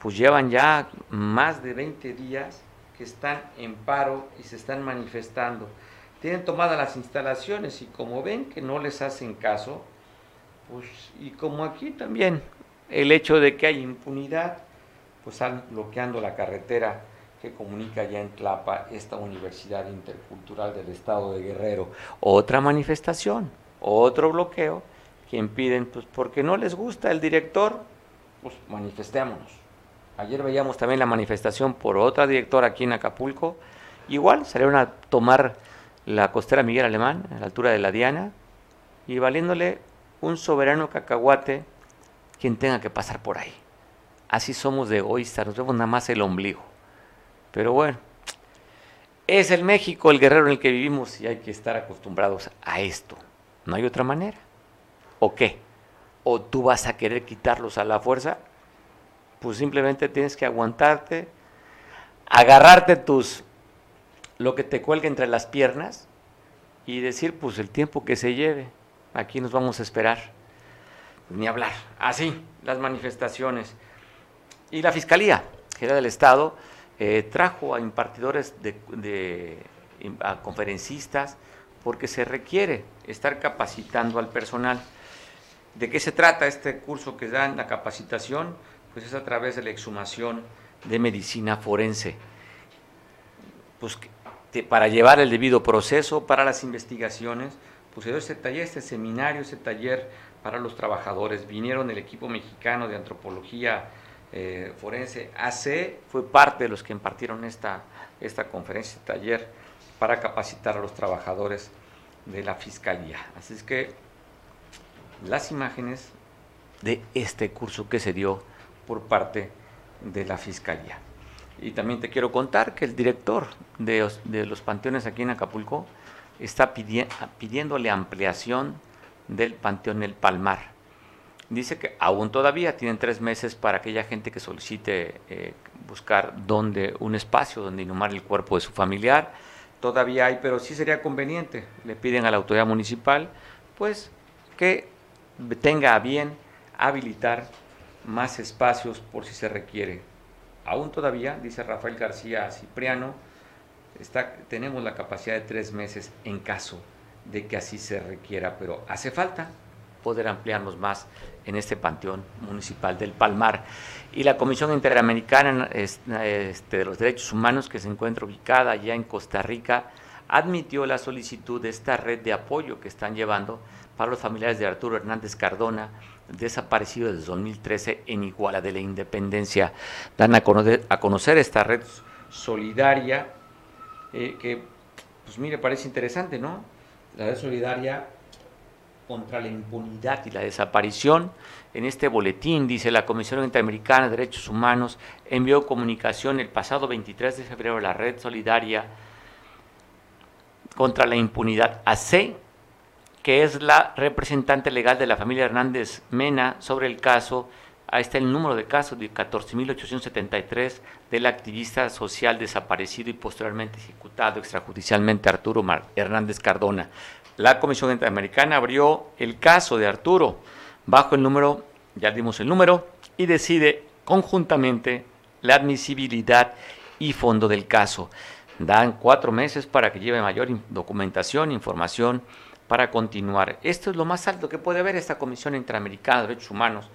pues llevan ya más de 20 días que están en paro y se están manifestando. Tienen tomadas las instalaciones y como ven que no les hacen caso, pues y como aquí también el hecho de que hay impunidad, pues están bloqueando la carretera que comunica ya en Tlapa esta Universidad Intercultural del Estado de Guerrero. Otra manifestación, otro bloqueo que impiden, pues porque no les gusta el director, pues manifestémonos. Ayer veíamos también la manifestación por otra directora aquí en Acapulco, igual salieron a tomar la costera Miguel Alemán, a la altura de la Diana, y valiéndole un soberano cacahuate quien tenga que pasar por ahí. Así somos de egoístas, nos vemos nada más el ombligo. Pero bueno, es el México, el guerrero en el que vivimos y hay que estar acostumbrados a esto. No hay otra manera. ¿O qué? ¿O tú vas a querer quitarlos a la fuerza? Pues simplemente tienes que aguantarte, agarrarte tus lo que te cuelga entre las piernas y decir, pues el tiempo que se lleve, aquí nos vamos a esperar. Pues ni hablar. Así, las manifestaciones. Y la Fiscalía General del Estado eh, trajo a impartidores, de, a conferencistas, porque se requiere estar capacitando al personal. ¿De qué se trata este curso que dan la capacitación? Pues es a través de la exhumación de medicina forense. Pues para llevar el debido proceso para las investigaciones, pues este taller, este seminario, este taller para los trabajadores. Vinieron el equipo mexicano de antropología eh, forense AC, fue parte de los que impartieron esta, esta conferencia, este taller para capacitar a los trabajadores de la fiscalía. Así es que las imágenes de este curso que se dio por parte de la fiscalía. Y también te quiero contar que el director de, los panteones aquí en Acapulco está pidiéndole ampliación del Panteón El Palmar. Dice que aún todavía tienen tres meses para aquella gente que solicite eh, buscar donde, un espacio donde inhumar el cuerpo de su familiar. Todavía hay, pero sí sería conveniente. Le piden a la autoridad municipal, pues, que tenga a bien habilitar más espacios por si se requiere. Aún todavía, dice Rafael García Cipriano, está, tenemos la capacidad de tres meses en caso de que así se requiera, pero hace falta poder ampliarnos más en este panteón municipal del Palmar. Y la Comisión Interamericana este, de los Derechos Humanos, que se encuentra ubicada allá en Costa Rica, admitió la solicitud de esta red de apoyo que están llevando para los familiares de Arturo Hernández Cardona, desaparecido desde 2013 en Iguala de la Independencia. Dan a conocer, esta red solidaria eh, que, pues mire, parece interesante, ¿no? La red solidaria contra la impunidad y la desaparición. En este boletín, dice la Comisión Interamericana de Derechos Humanos, envió comunicación el pasado 23 de febrero a la Red Solidaria contra la Impunidad AC, que es la representante legal de la familia Hernández Mena sobre el caso. Ahí está el número de casos de 14.873 del activista social desaparecido y posteriormente ejecutado extrajudicialmente Arturo Hernández Cardona la Comisión Interamericana abrió el caso de Arturo bajo el número, ya dimos el número, y decide conjuntamente la admisibilidad y fondo del caso. Dan cuatro meses para que lleve mayor documentación, información para continuar. Esto es lo más alto que puede haber esta Comisión Interamericana de Derechos Humanos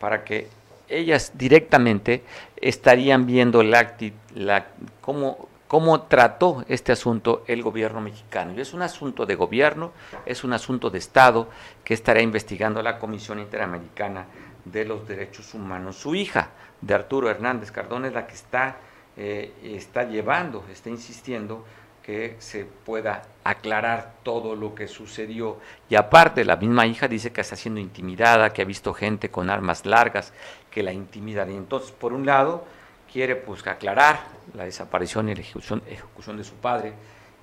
para que ellas directamente estarían viendo la, la, cómo, cómo trató este asunto el gobierno mexicano. Y es un asunto de gobierno, es un asunto de Estado que estará investigando la Comisión Interamericana de los Derechos Humanos. Su hija, de Arturo Hernández Cardón, es la que está, eh, está llevando, está insistiendo que se pueda aclarar todo lo que sucedió. Y aparte, la misma hija dice que está siendo intimidada, que ha visto gente con armas largas que la intimidan. Y entonces, por un lado, quiere pues aclarar la desaparición y la ejecución, ejecución de su padre,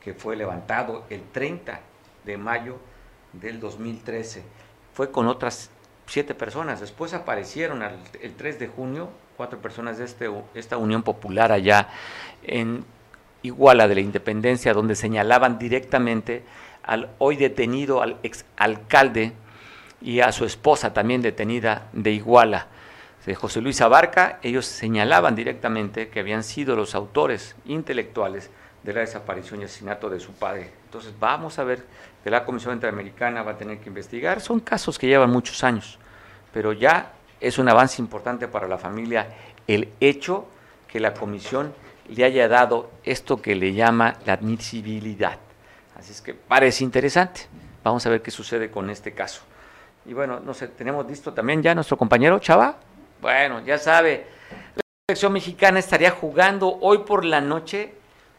que fue levantado el 30 de mayo del 2013. Fue con otras siete personas. Después aparecieron el 3 de junio cuatro personas de este, esta Unión Popular allá en Iguala de la Independencia, donde señalaban directamente al hoy detenido, al exalcalde y a su esposa también detenida de Iguala de José Luis Abarca, ellos señalaban directamente que habían sido los autores intelectuales de la desaparición y asesinato de su padre. Entonces vamos a ver que la Comisión Interamericana va a tener que investigar. Son casos que llevan muchos años, pero ya es un avance importante para la familia el hecho que la Comisión le haya dado esto que le llama la admisibilidad. Así es que parece interesante. Vamos a ver qué sucede con este caso. Y bueno, no sé, tenemos listo también ya nuestro compañero Chava. Bueno, ya sabe, la selección mexicana estaría jugando hoy por la noche,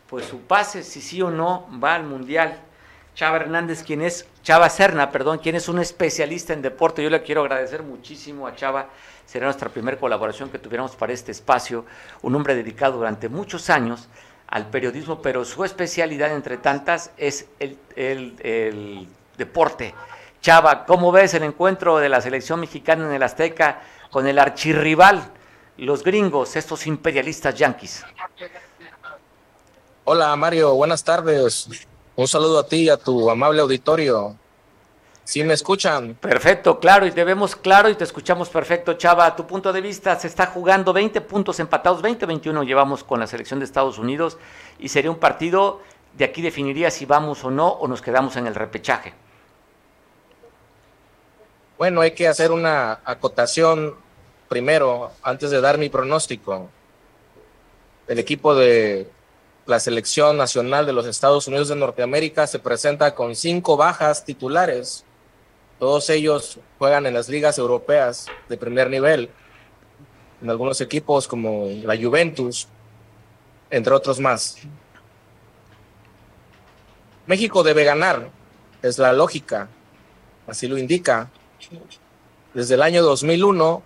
pues su pase, si sí o no, va al Mundial. Chava Hernández, quien es, Chava Serna, perdón, quien es un especialista en deporte. Yo le quiero agradecer muchísimo a Chava. Será nuestra primera colaboración que tuviéramos para este espacio. Un hombre dedicado durante muchos años al periodismo, pero su especialidad, entre tantas, es el, el deporte. Chava, ¿cómo ves el encuentro de la selección mexicana en el Azteca con el archirrival, los gringos, estos imperialistas yanquis. Hola Mario, buenas tardes. Un saludo a ti y a tu amable auditorio. ¿Sí me escuchan? Perfecto, claro, y te vemos claro y te escuchamos perfecto, Chava. A tu punto de vista, se está jugando 20 puntos empatados, 20-21 llevamos con la selección de Estados Unidos y sería un partido, de aquí definiría si vamos o no o nos quedamos en el repechaje. Bueno, hay que hacer una acotación primero, antes de dar mi pronóstico. El equipo de la selección nacional de los Estados Unidos de Norteamérica se presenta con cinco bajas titulares. Todos ellos juegan en las ligas europeas de primer nivel, en algunos equipos como la Juventus, entre otros más. México debe ganar, es la lógica, así lo indica. Desde el año 2001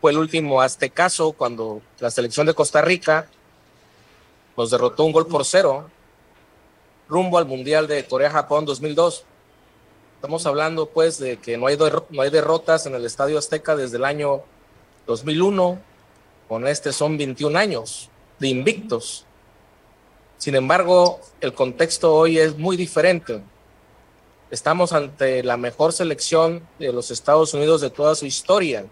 fue el último aztecaso cuando la selección de Costa Rica nos derrotó un gol por cero rumbo al Mundial de Corea-Japón 2002. Estamos hablando pues de que no hay, no hay derrotas en el Estadio Azteca desde el año 2001, con este son 21 años de invictos. Sin embargo, el contexto hoy es muy diferente. Estamos ante la mejor selección de los Estados Unidos de toda su historia.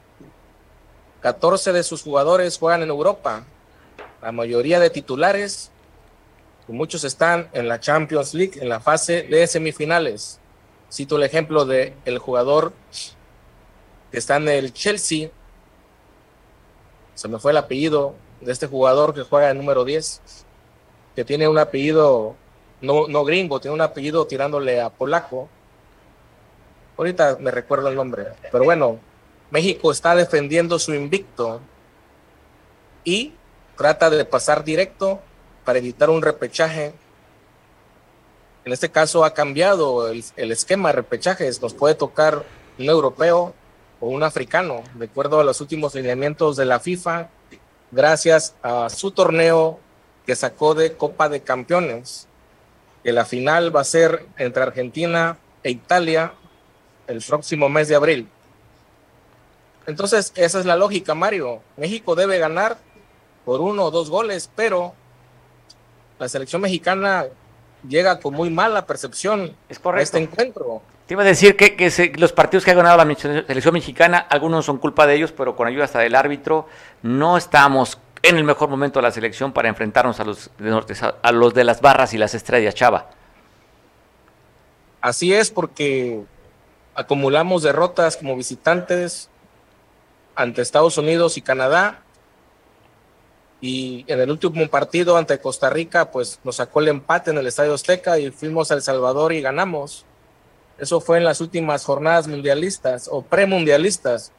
14 de sus jugadores juegan en Europa. La mayoría de titulares, muchos están en la Champions League, en la fase de semifinales. Cito el ejemplo de el jugador que está en el Chelsea. Se me fue el apellido de este jugador que juega en número 10, que tiene un apellido no, no gringo, tiene un apellido tirándole a polaco. Ahorita me recuerdo el nombre, pero bueno, México está defendiendo su invicto y trata de pasar directo para evitar un repechaje. En este caso ha cambiado el, esquema de repechajes. Nos puede tocar un europeo o un africano, de acuerdo a los últimos lineamientos de la FIFA, gracias a su torneo que sacó de Copa de Campeones, que la final va a ser entre Argentina e Italia el próximo mes de abril. Entonces, esa es la lógica, Mario. México debe ganar por uno o dos goles, pero la selección mexicana llega con muy mala percepción es a este encuentro. Te iba a decir que, que los partidos que ha ganado la selección mexicana, algunos son culpa de ellos, pero con ayuda hasta del árbitro, no estamos en el mejor momento de la selección para enfrentarnos a los de norte, a los de las barras y las estrellas, Chava. Así es, porque acumulamos derrotas como visitantes ante Estados Unidos y Canadá. Y en el último partido ante Costa Rica, pues nos sacó el empate en el Estadio Azteca y fuimos a El Salvador y ganamos. Eso fue en las últimas jornadas mundialistas o premundialistas.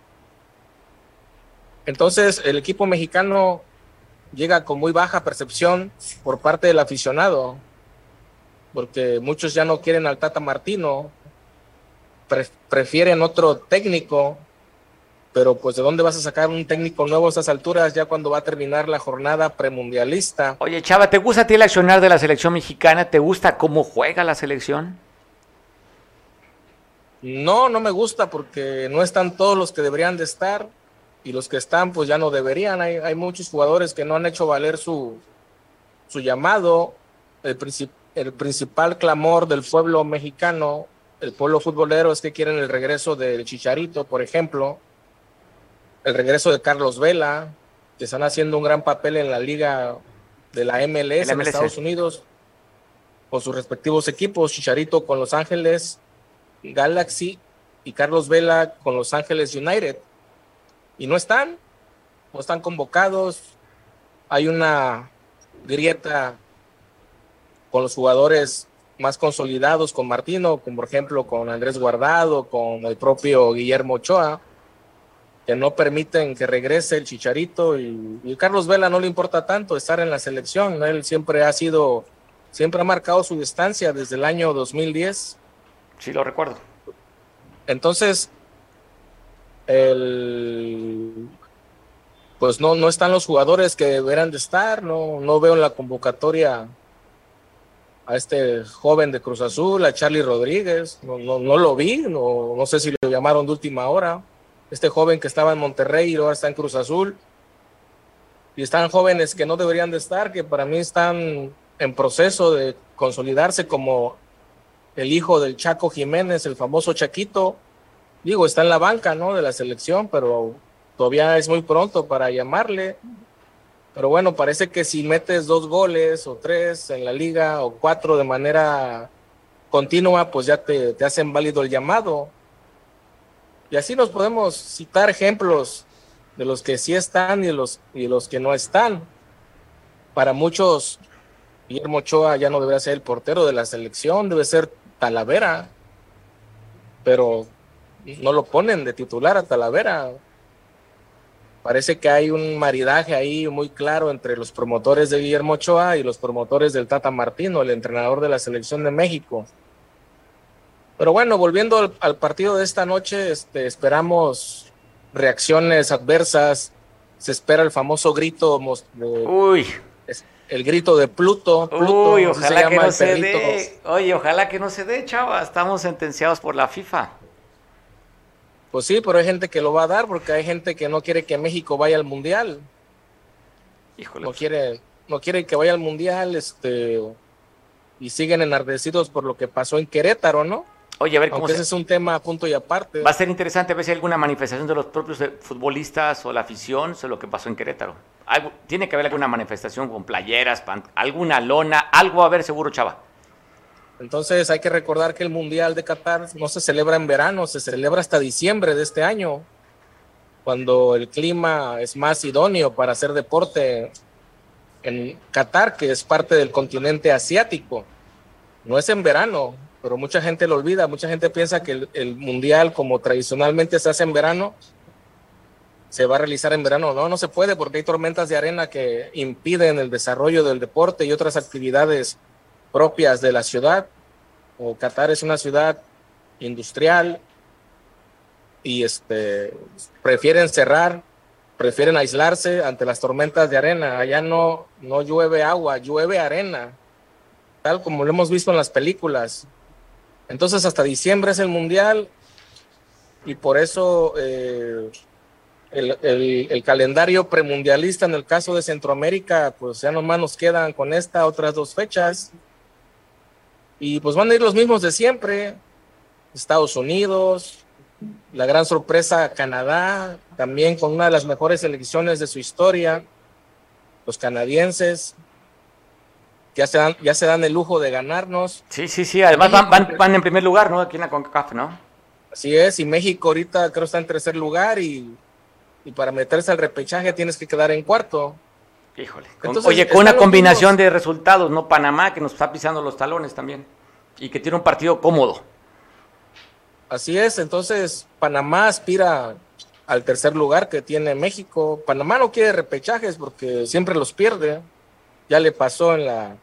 Entonces, el equipo mexicano llega con muy baja percepción por parte del aficionado, porque muchos ya no quieren al Tata Martino, prefieren otro técnico, pero pues de dónde vas a sacar un técnico nuevo a estas alturas ya cuando va a terminar la jornada premundialista. Oye, Chava, ¿te gusta a ti el accionar de la selección mexicana? ¿Te gusta cómo juega la selección? No, no me gusta porque no están todos los que deberían de estar y los que están pues ya no deberían. Hay, hay muchos jugadores que no han hecho valer su, su llamado. El, el principal clamor del pueblo mexicano el pueblo futbolero es que quieren el regreso del Chicharito, por ejemplo, el regreso de Carlos Vela, que están haciendo un gran papel en la liga de la MLS, en Estados Unidos, con sus respectivos equipos, Chicharito con Los Ángeles Galaxy y Carlos Vela con Los Ángeles United. Y no están, no están convocados, hay una grieta con los jugadores más consolidados con Martino, como por ejemplo con Andrés Guardado, con el propio Guillermo Ochoa, que no permiten que regrese el Chicharito y, Carlos Vela no le importa tanto estar en la selección, él siempre ha sido, siempre ha marcado su distancia desde el año 2010. Sí, lo recuerdo. Entonces, el, pues no, no están los jugadores que deberán de estar, no, no veo en la convocatoria a este joven de Cruz Azul, a Charlie Rodríguez, no, no, lo vi, no, no, sé si lo llamaron de última hora, este joven que estaba en Monterrey y ahora está en Cruz Azul, y están jóvenes que no deberían de estar, que para mí están en proceso de consolidarse como el hijo del Chaco Jiménez, el famoso Chaquito, digo, está en la banca, ¿no? De la selección, pero todavía es muy pronto para llamarle. Pero bueno, parece que si metes dos goles o tres en la liga o cuatro de manera continua, pues ya te, hacen válido el llamado. Y así nos podemos citar ejemplos de los que sí están y los, y los que no están. Para muchos, Guillermo Ochoa ya no debería ser el portero de la selección, debe ser Talavera, pero no lo ponen de titular a Talavera. Parece que hay un maridaje ahí muy claro entre los promotores de Guillermo Ochoa y los promotores del Tata Martino, el entrenador de la selección de México. Pero bueno, volviendo al, partido de esta noche, este, esperamos reacciones adversas. Se espera el famoso grito. Uy. El grito de Pluto. Uy, ojalá que no se dé. Oye, ojalá que no se dé, chava. Estamos sentenciados por la FIFA. Pues sí, pero hay gente que lo va a dar porque hay gente que no quiere que México vaya al mundial. Híjole. No quiere, no quiere que vaya al mundial, este, y siguen enardecidos por lo que pasó en Querétaro, ¿no? Oye, a ver cómo. ese es un tema a punto y aparte. Va a ser interesante ver si hay alguna manifestación de los propios eh, futbolistas o la afición sobre lo que pasó en Querétaro. tiene que haber alguna manifestación con playeras, alguna lona, algo a ver seguro, Chava. Entonces hay que recordar que el Mundial de Qatar no se celebra en verano, se celebra hasta diciembre de este año, cuando el clima es más idóneo para hacer deporte en Qatar, que es parte del continente asiático. No es en verano, pero mucha gente lo olvida, mucha gente piensa que el, mundial, como tradicionalmente se hace en verano, se va a realizar en verano. No, no se puede porque hay tormentas de arena que impiden el desarrollo del deporte y otras actividades propias de la ciudad. O Qatar es una ciudad industrial y este, prefieren cerrar, prefieren aislarse ante las tormentas de arena. Allá no, no llueve agua, llueve arena, tal como lo hemos visto en las películas. Entonces hasta diciembre es el mundial y por eso eh, el, calendario premundialista en el caso de Centroamérica, pues ya nomás nos quedan con esta otras dos fechas. Y pues van a ir los mismos de siempre. Estados Unidos, la gran sorpresa Canadá, también con una de las mejores elecciones de su historia. Los canadienses, ya se dan, ya se dan el lujo de ganarnos. Sí, sí, sí, además van, van, en primer lugar, ¿no? Aquí en la CONCACAF, ¿no? Así es, y México ahorita creo está en tercer lugar y, para meterse al repechaje tienes que quedar en cuarto. Híjole. oye, con una combinación de resultados, ¿no? Panamá que nos está pisando los talones también y que tiene un partido cómodo. Así es, entonces Panamá aspira al tercer lugar que tiene México. Panamá no quiere repechajes porque siempre los pierde ya le pasó en la,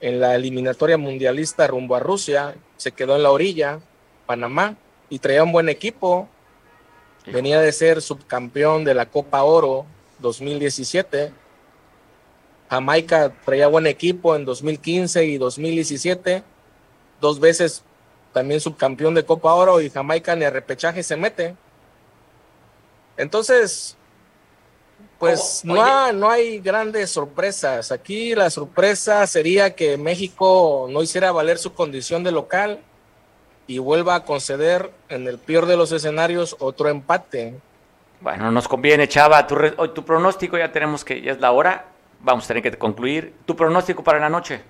en la eliminatoria mundialista rumbo a Rusia, se quedó en la orilla, Panamá, y traía un buen equipo. Venía de ser subcampeón de la Copa Oro 2017. Jamaica traía buen equipo en 2015 y 2017. Dos veces también subcampeón de Copa Oro y Jamaica ni a repechaje se mete. Entonces, pues no, no hay grandes sorpresas. Aquí la sorpresa sería que México no hiciera valer su condición de local y vuelva a conceder en el peor de los escenarios otro empate. Bueno, nos conviene, Chava. Tu, tu pronóstico ya tenemos que, ya es la hora. Vamos a tener que concluir. ¿Tu pronóstico para la noche?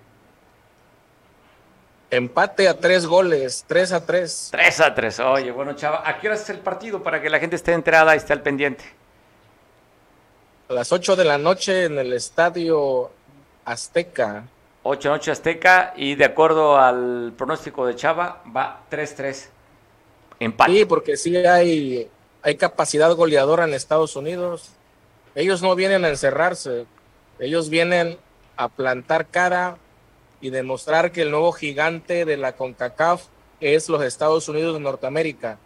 Empate a tres goles, tres a tres. Tres a tres. Oye, bueno, Chava, ¿a qué hora es el partido para que la gente esté enterada y esté al pendiente? a las 8 de la noche en el estadio Azteca. 8 noche Azteca y de acuerdo al pronóstico de Chava va 3-3. Empate. Sí, porque sí hay, hay capacidad goleadora en Estados Unidos. Ellos no vienen a encerrarse, ellos vienen a plantar cara y demostrar que el nuevo gigante de la CONCACAF es los Estados Unidos de Norteamérica,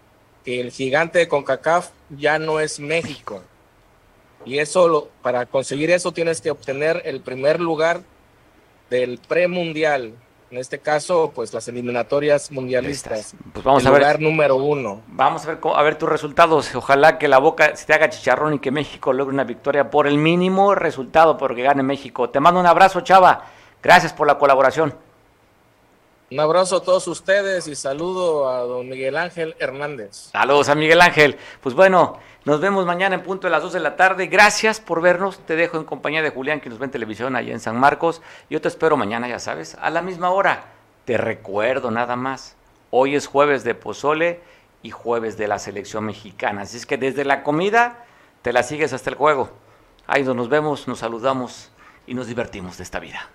que el gigante de CONCACAF ya no es México. Y eso, para conseguir eso tienes que obtener el primer lugar del premundial. En este caso, pues las eliminatorias mundialistas. Pues vamos el a lugar número uno. Vamos a ver, a ver tus resultados. Ojalá que la boca se te haga chicharrón y que México logre una victoria por el mínimo resultado, porque gane México. Te mando un abrazo, Chava. Gracias por la colaboración. Un abrazo a todos ustedes y saludo a don Miguel Ángel Hernández. Saludos a Miguel Ángel. Pues bueno, nos vemos mañana en punto de las 2 de la tarde. Gracias por vernos. Te dejo en compañía de Julián, que nos ve en televisión allá en San Marcos. Yo te espero mañana, ya sabes, a la misma hora. Te recuerdo nada más. Hoy es jueves de pozole y jueves de la selección mexicana. Así es que desde la comida te la sigues hasta el juego. Ahí nos vemos, nos saludamos y nos divertimos de esta vida.